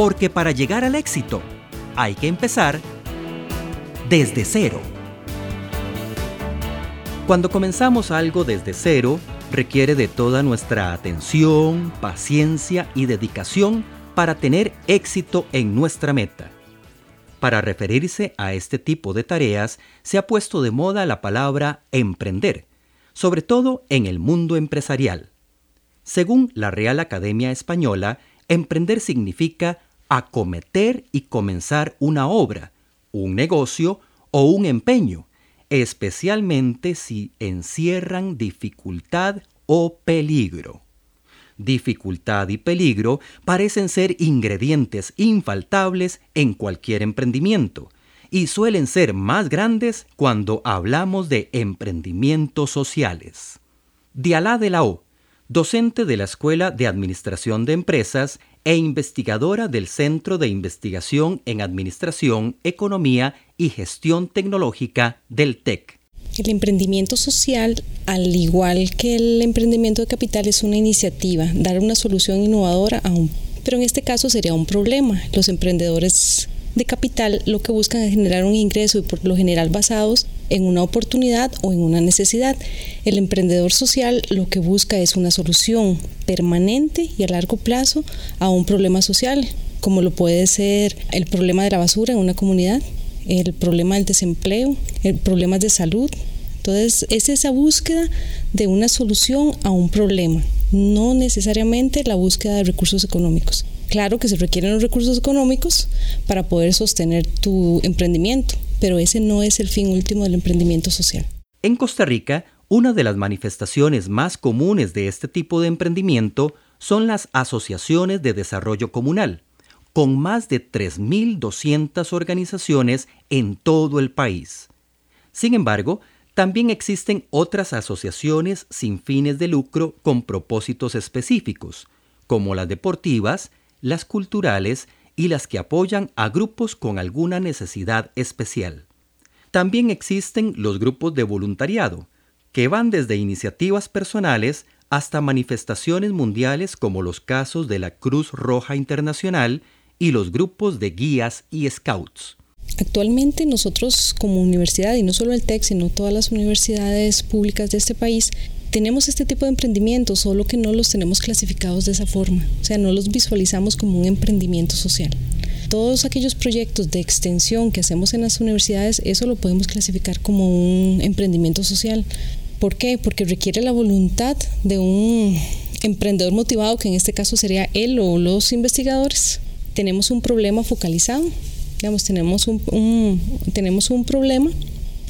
porque para llegar al éxito hay que empezar desde cero. Cuando comenzamos algo desde cero, requiere de toda nuestra atención, paciencia y dedicación para tener éxito en nuestra meta. Para referirse a este tipo de tareas se ha puesto de moda la palabra emprender, sobre todo en el mundo empresarial. Según la Real Academia Española, emprender significa acometer y comenzar una obra, un negocio o un empeño, especialmente si encierran dificultad o peligro. Dificultad y peligro parecen ser ingredientes infaltables en cualquier emprendimiento y suelen ser más grandes cuando hablamos de emprendimientos sociales. Dialá de la O, docente de la Escuela de Administración de Empresas e investigadora del Centro de Investigación en Administración, Economía y Gestión Tecnológica del TEC. El emprendimiento social, al igual que el emprendimiento de capital, es una iniciativa, dar una solución innovadora a un... Pero en este caso sería un problema. Los emprendedores de capital lo que buscan es generar un ingreso y por lo general basados en una oportunidad o en una necesidad. El emprendedor social lo que busca es una solución permanente y a largo plazo a un problema social, como lo puede ser el problema de la basura en una comunidad, el problema del desempleo, el problema de salud. Entonces es esa búsqueda de una solución a un problema, no necesariamente la búsqueda de recursos económicos. Claro que se requieren los recursos económicos para poder sostener tu emprendimiento, pero ese no es el fin último del emprendimiento social. En Costa Rica, una de las manifestaciones más comunes de este tipo de emprendimiento son las asociaciones de desarrollo comunal, con más de 3.200 organizaciones en todo el país. Sin embargo, también existen otras asociaciones sin fines de lucro con propósitos específicos, como las deportivas, las culturales y las que apoyan a grupos con alguna necesidad especial. También existen los grupos de voluntariado, que van desde iniciativas personales hasta manifestaciones mundiales como los casos de la Cruz Roja Internacional y los grupos de guías y scouts. Actualmente nosotros como universidad, y no solo el TEC, sino todas las universidades públicas de este país, tenemos este tipo de emprendimientos, solo que no los tenemos clasificados de esa forma, o sea, no los visualizamos como un emprendimiento social. Todos aquellos proyectos de extensión que hacemos en las universidades, eso lo podemos clasificar como un emprendimiento social. ¿Por qué? Porque requiere la voluntad de un emprendedor motivado, que en este caso sería él o los investigadores. Tenemos un problema focalizado, digamos, tenemos un, tenemos un problema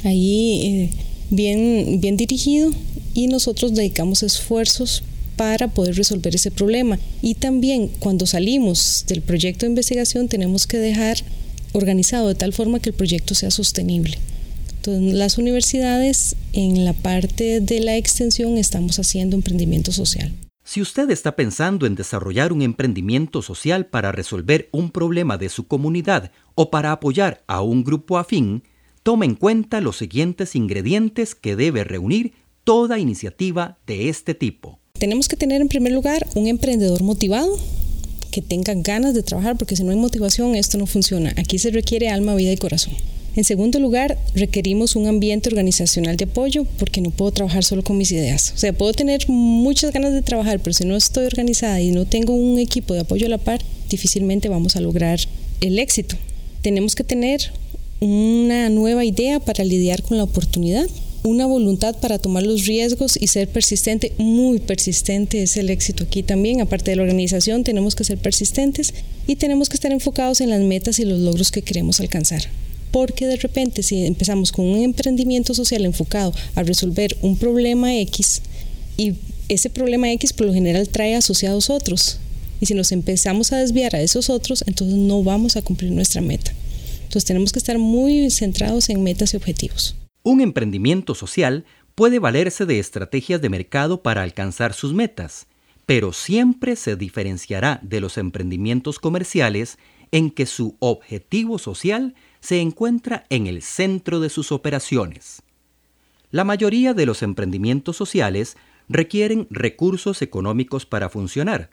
ahí eh, bien, bien dirigido y nosotros dedicamos esfuerzos para poder resolver ese problema. Y también cuando salimos del proyecto de investigación tenemos que dejar organizado de tal forma que el proyecto sea sostenible. Entonces, las universidades en la parte de la extensión estamos haciendo emprendimiento social. Si usted está pensando en desarrollar un emprendimiento social para resolver un problema de su comunidad o para apoyar a un grupo afín, tome en cuenta los siguientes ingredientes que debe reunir toda iniciativa de este tipo. Tenemos que tener en primer lugar un emprendedor motivado que tenga ganas de trabajar, porque si no hay motivación esto no funciona. Aquí se requiere alma, vida y corazón. En segundo lugar, requerimos un ambiente organizacional de apoyo porque no puedo trabajar solo con mis ideas. O sea, puedo tener muchas ganas de trabajar, pero si no estoy organizada y no tengo un equipo de apoyo a la par, difícilmente vamos a lograr el éxito. Tenemos que tener una nueva idea para lidiar con la oportunidad una voluntad para tomar los riesgos y ser persistente, muy persistente es el éxito aquí también. Aparte de la organización, tenemos que ser persistentes y tenemos que estar enfocados en las metas y los logros que queremos alcanzar. Porque de repente, si empezamos con un emprendimiento social enfocado a resolver un problema X y ese problema X por lo general trae asociados otros, y si nos empezamos a desviar a esos otros, entonces no vamos a cumplir nuestra meta. Entonces tenemos que estar muy centrados en metas y objetivos. Un emprendimiento social puede valerse de estrategias de mercado para alcanzar sus metas, pero siempre se diferenciará de los emprendimientos comerciales en que su objetivo social se encuentra en el centro de sus operaciones. La mayoría de los emprendimientos sociales requieren recursos económicos para funcionar.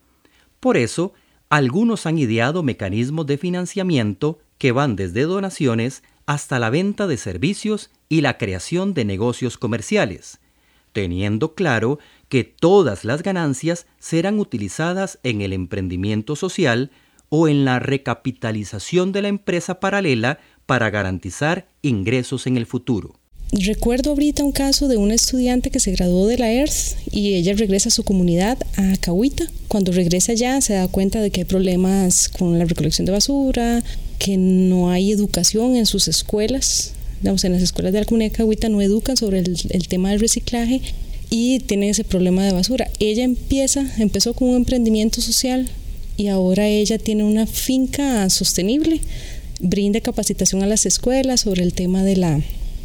Por eso, Algunos han ideado mecanismos de financiamiento que van desde donaciones hasta la venta de servicios y la creación de negocios comerciales, teniendo claro que todas las ganancias serán utilizadas en el emprendimiento social o en la recapitalización de la empresa paralela para garantizar ingresos en el futuro. Recuerdo ahorita un caso de una estudiante que se graduó de la ERS y ella regresa a su comunidad, a Cahuita. Cuando regresa allá se da cuenta de que hay problemas con la recolección de basura, que no hay educación en sus escuelas. Digamos, en las escuelas de la comunidad no educan sobre el, el tema del reciclaje y tienen ese problema de basura. Ella empieza, empezó con un emprendimiento social y ahora ella tiene una finca sostenible, brinda capacitación a las escuelas sobre el tema de la,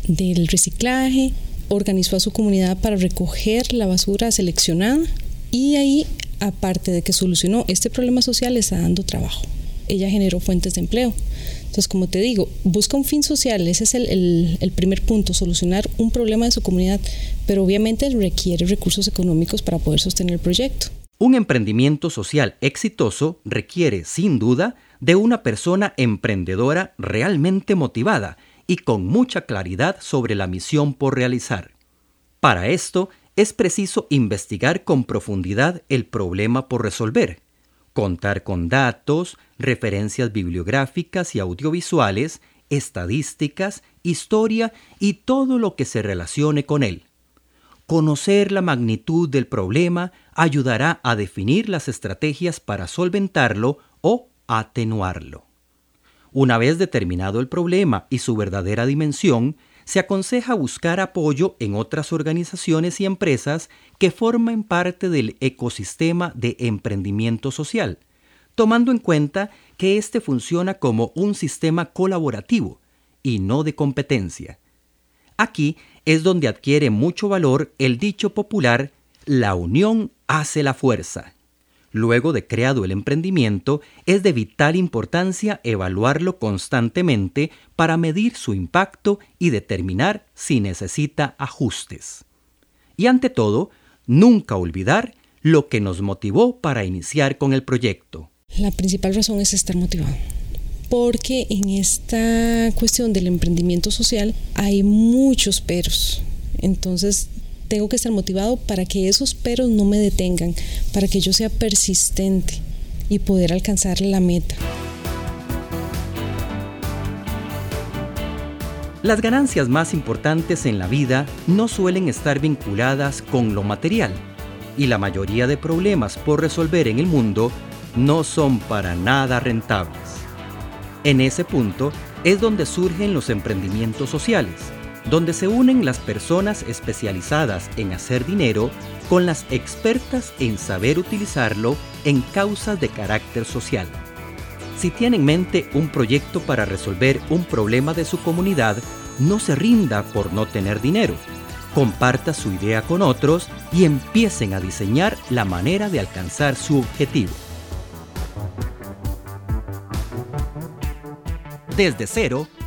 del reciclaje, organizó a su comunidad para recoger la basura seleccionada y ahí, aparte de que solucionó este problema social, está dando trabajo. Ella generó fuentes de empleo. Entonces, como te digo, busca un fin social, ese es el, el, primer punto, solucionar un problema de su comunidad, pero obviamente requiere recursos económicos para poder sostener el proyecto. Un emprendimiento social exitoso requiere, sin duda, de una persona emprendedora realmente motivada y con mucha claridad sobre la misión por realizar. Para esto, es preciso investigar con profundidad el problema por resolver, contar con datos, referencias bibliográficas y audiovisuales, estadísticas, historia y todo lo que se relacione con él. Conocer la magnitud del problema ayudará a definir las estrategias para solventarlo o atenuarlo. Una vez determinado el problema y su verdadera dimensión, se aconseja buscar apoyo en otras organizaciones y empresas que formen parte del ecosistema de emprendimiento social, tomando en cuenta que éste funciona como un sistema colaborativo y no de competencia. Aquí es donde adquiere mucho valor el dicho popular la unión hace la fuerza. Luego de creado el emprendimiento, es de vital importancia evaluarlo constantemente para medir su impacto y determinar si necesita ajustes. Y ante todo, nunca olvidar lo que nos motivó para iniciar con el proyecto. La principal razón es estar motivado. Porque en esta cuestión del emprendimiento social hay muchos peros. Entonces tengo que estar motivado para que esos peros no me detengan, para que yo sea persistente y poder alcanzar la meta. Las ganancias más importantes en la vida no suelen estar vinculadas con lo material y la mayoría de problemas por resolver en el mundo no son para nada rentables. En ese punto es donde surgen los emprendimientos sociales donde se unen las personas especializadas en hacer dinero con las expertas en saber utilizarlo en causas de carácter social. Si tiene en mente un proyecto para resolver un problema de su comunidad, no se rinda por no tener dinero. Comparta su idea con otros y empiecen a diseñar la manera de alcanzar su objetivo. Desde cero